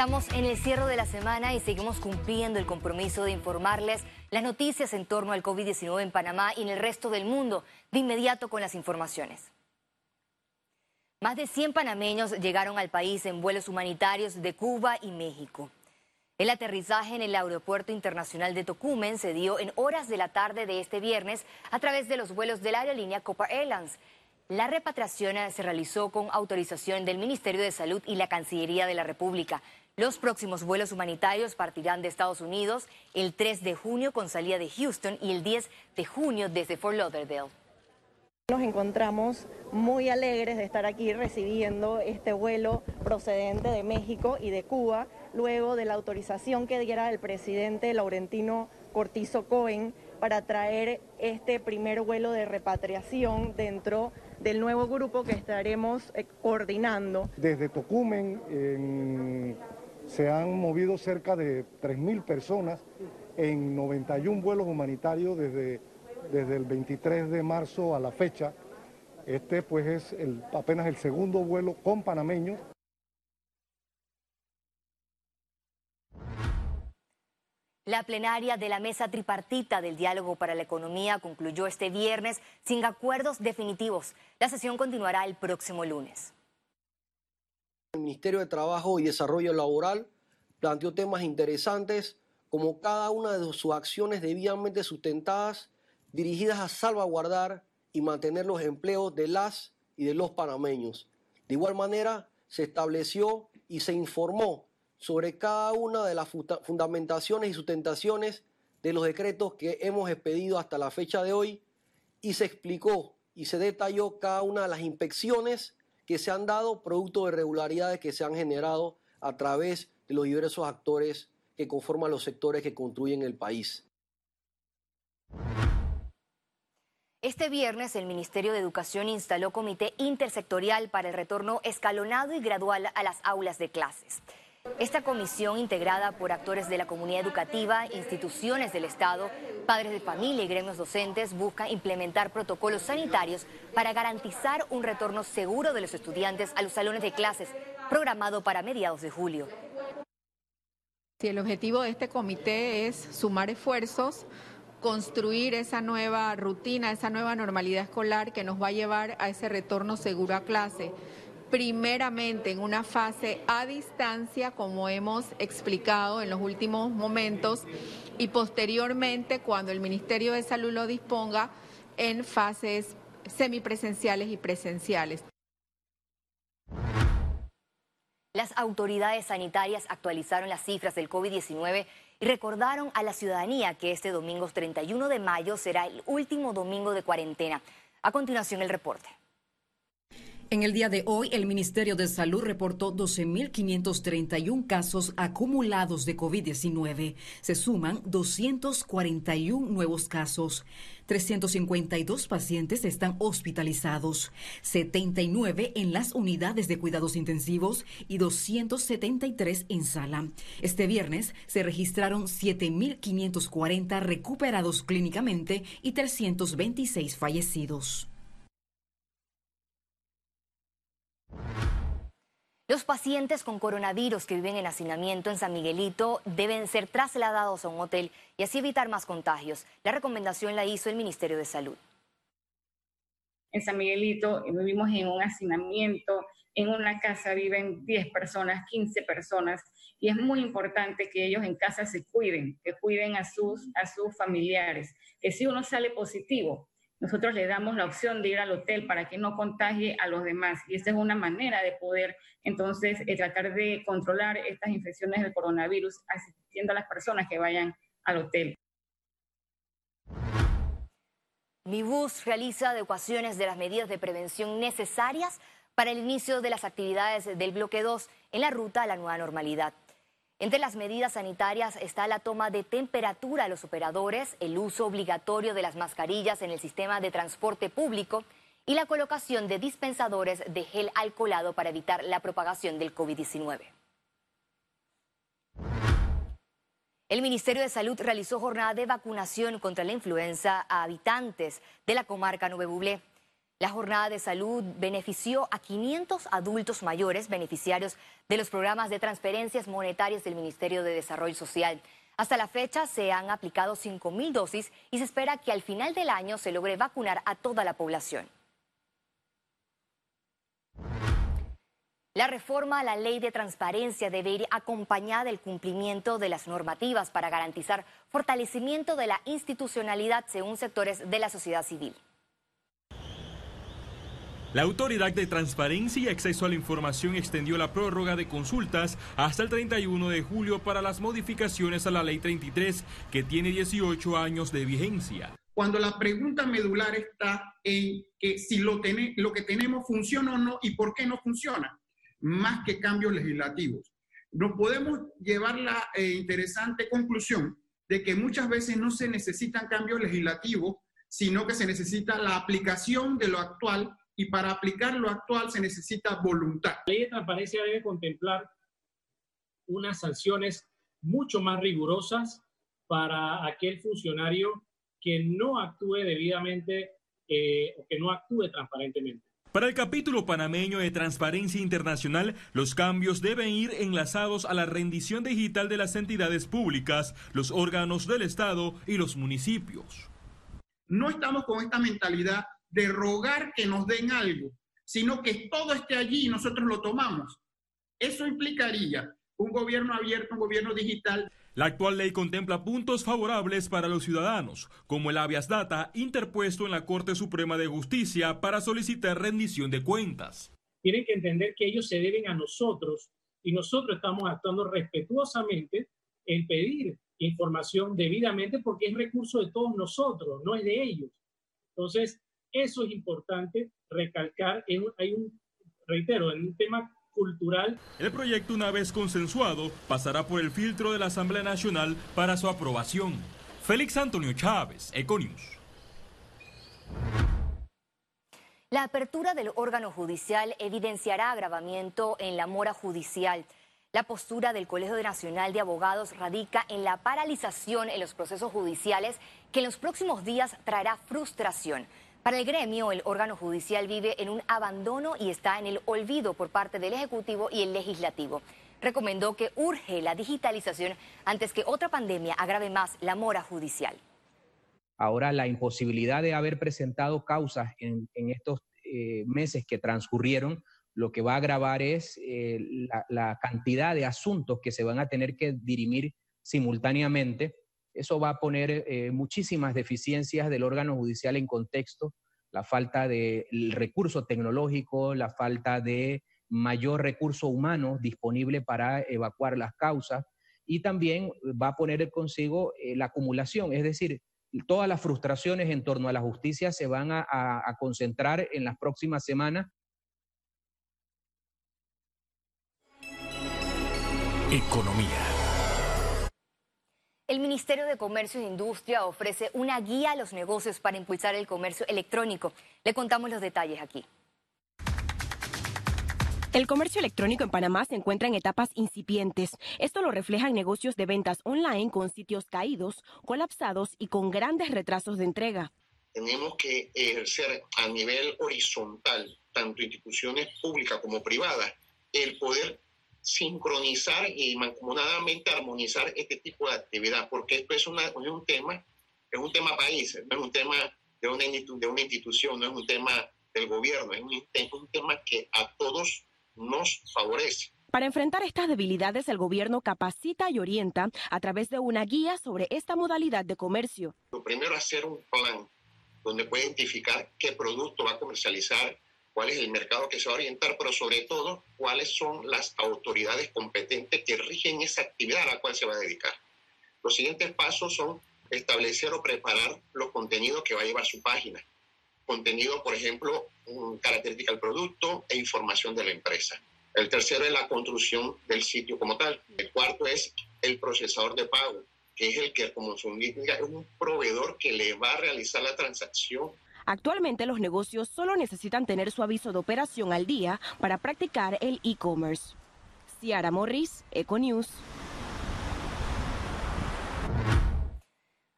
Estamos en el cierre de la semana y seguimos cumpliendo el compromiso de informarles las noticias en torno al COVID-19 en Panamá y en el resto del mundo, de inmediato con las informaciones. Más de 100 panameños llegaron al país en vuelos humanitarios de Cuba y México. El aterrizaje en el Aeropuerto Internacional de Tocumen se dio en horas de la tarde de este viernes a través de los vuelos de la aerolínea Copa Airlines. La repatriación se realizó con autorización del Ministerio de Salud y la Cancillería de la República. Los próximos vuelos humanitarios partirán de Estados Unidos el 3 de junio con salida de Houston y el 10 de junio desde Fort Lauderdale. Nos encontramos muy alegres de estar aquí recibiendo este vuelo procedente de México y de Cuba, luego de la autorización que diera el presidente Laurentino Cortizo Cohen para traer este primer vuelo de repatriación dentro del nuevo grupo que estaremos eh, coordinando. Desde Tocumen se han movido cerca de 3.000 personas en 91 vuelos humanitarios desde desde el 23 de marzo a la fecha. Este pues es el, apenas el segundo vuelo con panameños. La plenaria de la mesa tripartita del diálogo para la economía concluyó este viernes sin acuerdos definitivos. La sesión continuará el próximo lunes. Ministerio de Trabajo y Desarrollo Laboral planteó temas interesantes como cada una de sus acciones debidamente sustentadas dirigidas a salvaguardar y mantener los empleos de las y de los panameños. De igual manera, se estableció y se informó sobre cada una de las fundamentaciones y sustentaciones de los decretos que hemos expedido hasta la fecha de hoy y se explicó y se detalló cada una de las inspecciones que se han dado producto de irregularidades que se han generado a través de los diversos actores que conforman los sectores que construyen el país. Este viernes el Ministerio de Educación instaló comité intersectorial para el retorno escalonado y gradual a las aulas de clases. Esta comisión, integrada por actores de la comunidad educativa, instituciones del Estado, padres de familia y gremios docentes, busca implementar protocolos sanitarios para garantizar un retorno seguro de los estudiantes a los salones de clases, programado para mediados de julio. el objetivo de este comité es sumar esfuerzos construir esa nueva rutina, esa nueva normalidad escolar que nos va a llevar a ese retorno seguro a clase. Primeramente en una fase a distancia, como hemos explicado en los últimos momentos, y posteriormente, cuando el Ministerio de Salud lo disponga, en fases semipresenciales y presenciales. Las autoridades sanitarias actualizaron las cifras del COVID-19 y recordaron a la ciudadanía que este domingo 31 de mayo será el último domingo de cuarentena. A continuación el reporte. En el día de hoy, el Ministerio de Salud reportó 12.531 casos acumulados de COVID-19. Se suman 241 nuevos casos. 352 pacientes están hospitalizados, 79 en las unidades de cuidados intensivos y 273 en sala. Este viernes se registraron 7.540 recuperados clínicamente y 326 fallecidos. Los pacientes con coronavirus que viven en hacinamiento en San Miguelito deben ser trasladados a un hotel y así evitar más contagios. La recomendación la hizo el Ministerio de Salud. En San Miguelito eh, vivimos en un hacinamiento, en una casa viven 10 personas, 15 personas, y es muy importante que ellos en casa se cuiden, que cuiden a sus, a sus familiares, que si uno sale positivo, nosotros le damos la opción de ir al hotel para que no contagie a los demás. Y esta es una manera de poder entonces eh, tratar de controlar estas infecciones del coronavirus asistiendo a las personas que vayan al hotel. Mi bus realiza adecuaciones de las medidas de prevención necesarias para el inicio de las actividades del bloque 2 en la ruta a la nueva normalidad. Entre las medidas sanitarias está la toma de temperatura a los operadores, el uso obligatorio de las mascarillas en el sistema de transporte público y la colocación de dispensadores de gel alcoholado para evitar la propagación del COVID-19. El Ministerio de Salud realizó jornada de vacunación contra la influenza a habitantes de la comarca Nube Bublé. La jornada de salud benefició a 500 adultos mayores beneficiarios de los programas de transferencias monetarias del Ministerio de Desarrollo Social. Hasta la fecha se han aplicado 5.000 dosis y se espera que al final del año se logre vacunar a toda la población. La reforma a la ley de transparencia debe ir acompañada del cumplimiento de las normativas para garantizar fortalecimiento de la institucionalidad según sectores de la sociedad civil. La Autoridad de Transparencia y Acceso a la Información extendió la prórroga de consultas hasta el 31 de julio para las modificaciones a la Ley 33, que tiene 18 años de vigencia. Cuando la pregunta medular está en que si lo, lo que tenemos funciona o no y por qué no funciona, más que cambios legislativos. Nos podemos llevar la eh, interesante conclusión de que muchas veces no se necesitan cambios legislativos, sino que se necesita la aplicación de lo actual y para aplicar lo actual se necesita voluntad. La ley de transparencia debe contemplar unas sanciones mucho más rigurosas para aquel funcionario que no actúe debidamente eh, o que no actúe transparentemente. Para el capítulo panameño de Transparencia Internacional, los cambios deben ir enlazados a la rendición digital de las entidades públicas, los órganos del Estado y los municipios. No estamos con esta mentalidad de rogar que nos den algo, sino que todo esté allí y nosotros lo tomamos. Eso implicaría un gobierno abierto, un gobierno digital. La actual ley contempla puntos favorables para los ciudadanos, como el habeas data interpuesto en la Corte Suprema de Justicia para solicitar rendición de cuentas. Tienen que entender que ellos se deben a nosotros y nosotros estamos actuando respetuosamente en pedir información debidamente porque es recurso de todos nosotros, no es de ellos. Entonces, eso es importante recalcar. En, hay un, reitero, en un tema cultural. El proyecto, una vez consensuado, pasará por el filtro de la Asamblea Nacional para su aprobación. Félix Antonio Chávez, Econius. La apertura del órgano judicial evidenciará agravamiento en la mora judicial. La postura del Colegio Nacional de Abogados radica en la paralización en los procesos judiciales que en los próximos días traerá frustración. Para el gremio, el órgano judicial vive en un abandono y está en el olvido por parte del Ejecutivo y el Legislativo. Recomendó que urge la digitalización antes que otra pandemia agrave más la mora judicial. Ahora, la imposibilidad de haber presentado causas en, estos eh, meses que transcurrieron, lo que va a agravar es eh, la, cantidad de asuntos que se van a tener que dirimir simultáneamente eso va a poner eh, muchísimas deficiencias del órgano judicial en contexto, la falta de recurso tecnológico, la falta de mayor recurso humano disponible para evacuar las causas y también va a poner consigo eh, la acumulación, es decir, todas las frustraciones en torno a la justicia se van a concentrar en las próximas semanas. Economía. El Ministerio de Comercio e Industria ofrece una guía a los negocios para impulsar el comercio electrónico. Le contamos los detalles aquí. El comercio electrónico en Panamá se encuentra en etapas incipientes. Esto lo reflejan negocios de ventas online con sitios caídos, colapsados y con grandes retrasos de entrega. Tenemos que ejercer a nivel horizontal, tanto instituciones públicas como privadas, el poder sincronizar y mancomunadamente armonizar este tipo de actividad, porque esto es, una, un tema, es un tema país, no es un tema de una, de una institución, no es un tema del gobierno, es un, es un tema que a todos nos favorece. Para enfrentar estas debilidades, el gobierno capacita y orienta a través de una guía sobre esta modalidad de comercio. Lo primero, hacer un plan donde puede identificar qué producto va a comercializar, cuál es el mercado que se va a orientar, pero sobre todo cuáles son las autoridades competentes que rigen esa actividad a la cual se va a dedicar. Los siguientes pasos son establecer o preparar los contenidos que va a llevar su página. Contenido, por ejemplo, característica del producto e información de la empresa. El tercero es la construcción del sitio como tal. El cuarto es el procesador de pago, que es el que, como su es un proveedor que le va a realizar la transacción Actualmente los negocios solo necesitan tener su aviso de operación al día para practicar el e-commerce. Ciara Morris, Econews.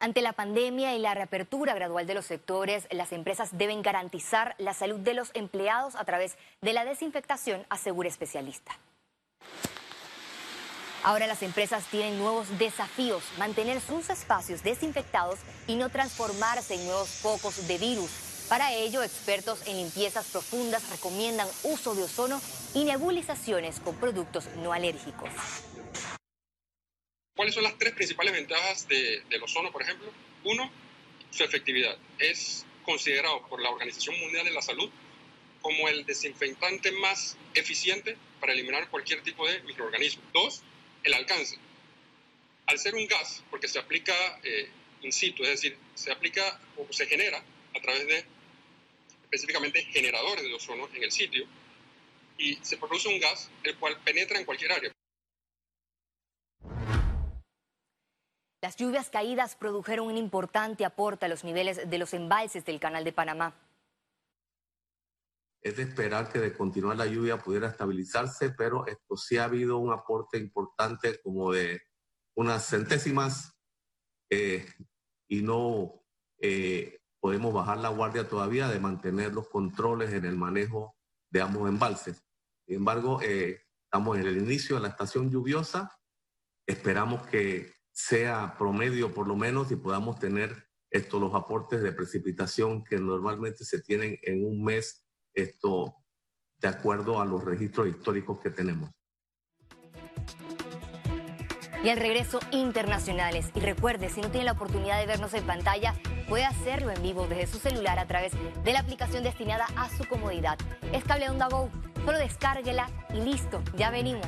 Ante la pandemia y la reapertura gradual de los sectores, las empresas deben garantizar la salud de los empleados a través de la desinfectación, asegura especialista. Ahora las empresas tienen nuevos desafíos, mantener sus espacios desinfectados y no transformarse en nuevos focos de virus. Para ello, expertos en limpiezas profundas recomiendan uso de ozono y nebulizaciones con productos no alérgicos. ¿Cuáles son las tres principales ventajas del ozono, por ejemplo? Uno, su efectividad. Es considerado por la Organización Mundial de la Salud como el desinfectante más eficiente para eliminar cualquier tipo de microorganismo. Dos, el alcance. Al ser un gas, porque se aplica eh, in situ, es decir, se aplica o se genera a través de específicamente generadores de ozono en el sitio, y se produce un gas el cual penetra en cualquier área. Las lluvias caídas produjeron un importante aporte a los niveles de los embalses del Canal de Panamá. Es de esperar que de continuar la lluvia pudiera estabilizarse, pero esto sí ha habido un aporte importante como de unas centésimas eh, y no eh, podemos bajar la guardia todavía de mantener los controles en el manejo de ambos embalses. Sin embargo, eh, estamos en el inicio de la estación lluviosa. Esperamos que sea promedio por lo menos y podamos tener estos los aportes de precipitación que normalmente se tienen en un mes esto de acuerdo a los registros históricos que tenemos. Y el regreso internacionales. Y recuerde, si no tiene la oportunidad de vernos en pantalla, puede hacerlo en vivo desde su celular a través de la aplicación destinada a su comodidad. Es Cable Onda Go. Solo descárguela y listo, ya venimos.